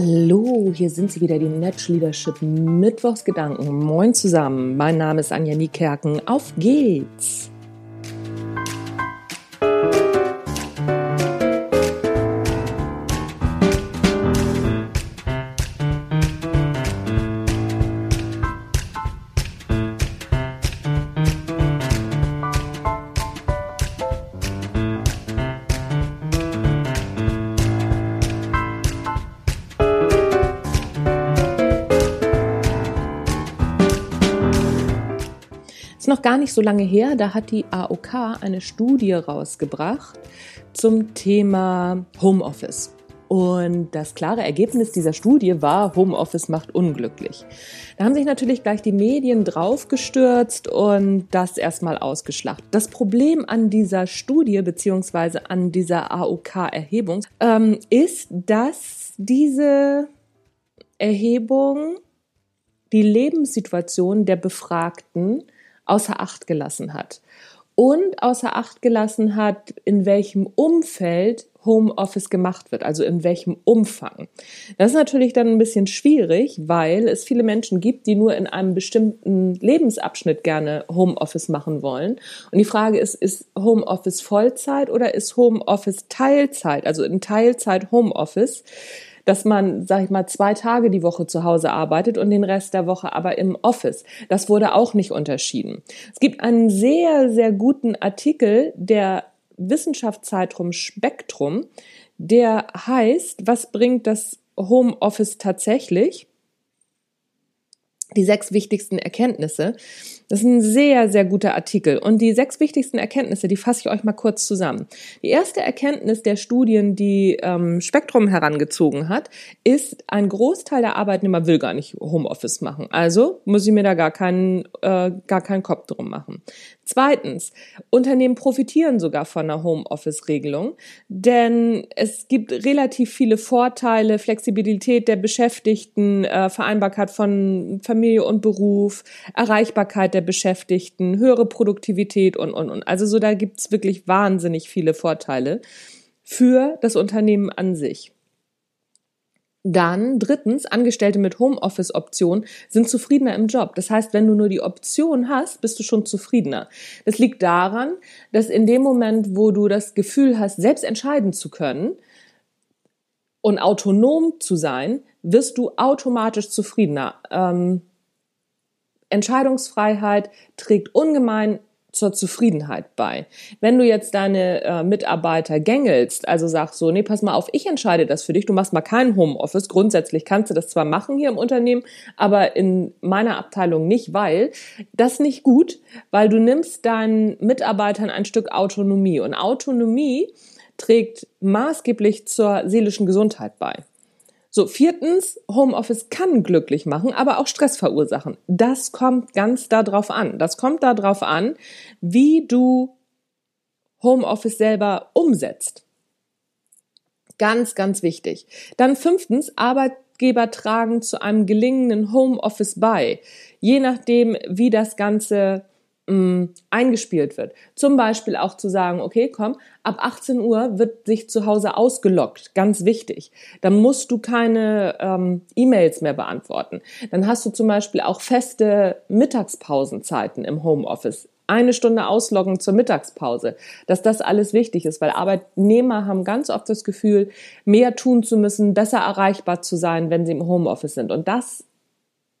Hallo, hier sind sie wieder, die Netsch Leadership Mittwochsgedanken. Moin zusammen, mein Name ist Anja Niekerken. Auf geht's! Noch gar nicht so lange her, da hat die AOK eine Studie rausgebracht zum Thema Homeoffice. Und das klare Ergebnis dieser Studie war, Homeoffice macht unglücklich. Da haben sich natürlich gleich die Medien draufgestürzt und das erstmal ausgeschlacht. Das Problem an dieser Studie beziehungsweise an dieser AOK-Erhebung ähm, ist, dass diese Erhebung die Lebenssituation der Befragten außer Acht gelassen hat. Und außer Acht gelassen hat, in welchem Umfeld Homeoffice gemacht wird, also in welchem Umfang. Das ist natürlich dann ein bisschen schwierig, weil es viele Menschen gibt, die nur in einem bestimmten Lebensabschnitt gerne Homeoffice machen wollen. Und die Frage ist, ist Homeoffice Vollzeit oder ist Homeoffice Teilzeit, also in Teilzeit Homeoffice? Dass man, sag ich mal, zwei Tage die Woche zu Hause arbeitet und den Rest der Woche aber im Office. Das wurde auch nicht unterschieden. Es gibt einen sehr, sehr guten Artikel der Wissenschaftszeitung Spektrum, der heißt, was bringt das Homeoffice tatsächlich? Die sechs wichtigsten Erkenntnisse. Das ist ein sehr, sehr guter Artikel. Und die sechs wichtigsten Erkenntnisse, die fasse ich euch mal kurz zusammen. Die erste Erkenntnis der Studien, die ähm, Spektrum herangezogen hat, ist, ein Großteil der Arbeitnehmer will gar nicht Homeoffice machen. Also muss ich mir da gar keinen, äh, gar keinen Kopf drum machen. Zweitens, Unternehmen profitieren sogar von einer Homeoffice-Regelung, denn es gibt relativ viele Vorteile, Flexibilität der Beschäftigten, äh, Vereinbarkeit von Familie und Beruf, Erreichbarkeit der Beschäftigten, höhere Produktivität und, und, und. Also so, da gibt's wirklich wahnsinnig viele Vorteile für das Unternehmen an sich. Dann drittens, Angestellte mit Homeoffice-Option sind zufriedener im Job. Das heißt, wenn du nur die Option hast, bist du schon zufriedener. Das liegt daran, dass in dem Moment, wo du das Gefühl hast, selbst entscheiden zu können und autonom zu sein, wirst du automatisch zufriedener. Ähm, Entscheidungsfreiheit trägt ungemein zur Zufriedenheit bei. Wenn du jetzt deine äh, Mitarbeiter gängelst, also sagst so, nee, pass mal auf, ich entscheide das für dich, du machst mal kein Homeoffice. Grundsätzlich kannst du das zwar machen hier im Unternehmen, aber in meiner Abteilung nicht, weil das nicht gut, weil du nimmst deinen Mitarbeitern ein Stück Autonomie und Autonomie trägt maßgeblich zur seelischen Gesundheit bei. So, viertens, Homeoffice kann glücklich machen, aber auch Stress verursachen. Das kommt ganz darauf an. Das kommt darauf an, wie du Homeoffice selber umsetzt. Ganz, ganz wichtig. Dann fünftens, Arbeitgeber tragen zu einem gelingenden Homeoffice bei. Je nachdem, wie das Ganze mh, eingespielt wird. Zum Beispiel auch zu sagen, okay, komm, ab 18 Uhr wird sich zu Hause ausgelockt, ganz wichtig. Dann musst du keine ähm, E-Mails mehr beantworten. Dann hast du zum Beispiel auch feste Mittagspausenzeiten im Homeoffice eine Stunde ausloggen zur Mittagspause, dass das alles wichtig ist, weil Arbeitnehmer haben ganz oft das Gefühl, mehr tun zu müssen, besser erreichbar zu sein, wenn sie im Homeoffice sind. Und das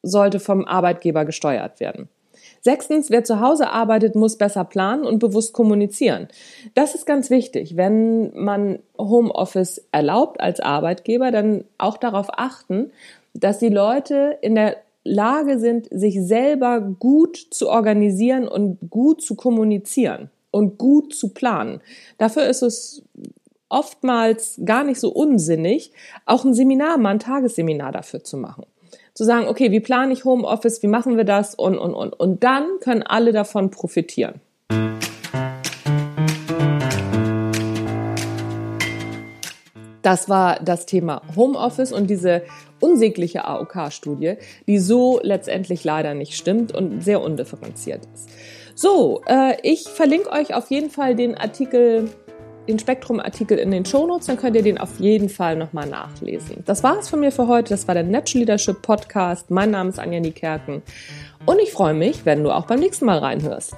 sollte vom Arbeitgeber gesteuert werden. Sechstens, wer zu Hause arbeitet, muss besser planen und bewusst kommunizieren. Das ist ganz wichtig. Wenn man Homeoffice erlaubt als Arbeitgeber, dann auch darauf achten, dass die Leute in der Lage sind, sich selber gut zu organisieren und gut zu kommunizieren und gut zu planen. Dafür ist es oftmals gar nicht so unsinnig, auch ein Seminar, mal ein Tagesseminar dafür zu machen zu sagen, okay, wie plane ich Homeoffice, wie machen wir das und, und, und. Und dann können alle davon profitieren. Das war das Thema Homeoffice und diese unsägliche AOK-Studie, die so letztendlich leider nicht stimmt und sehr undifferenziert ist. So, äh, ich verlinke euch auf jeden Fall den Artikel den Spektrum-Artikel in den Shownotes, dann könnt ihr den auf jeden Fall nochmal nachlesen. Das war es von mir für heute. Das war der Natural Leadership Podcast. Mein Name ist Anja Niekerken und ich freue mich, wenn du auch beim nächsten Mal reinhörst.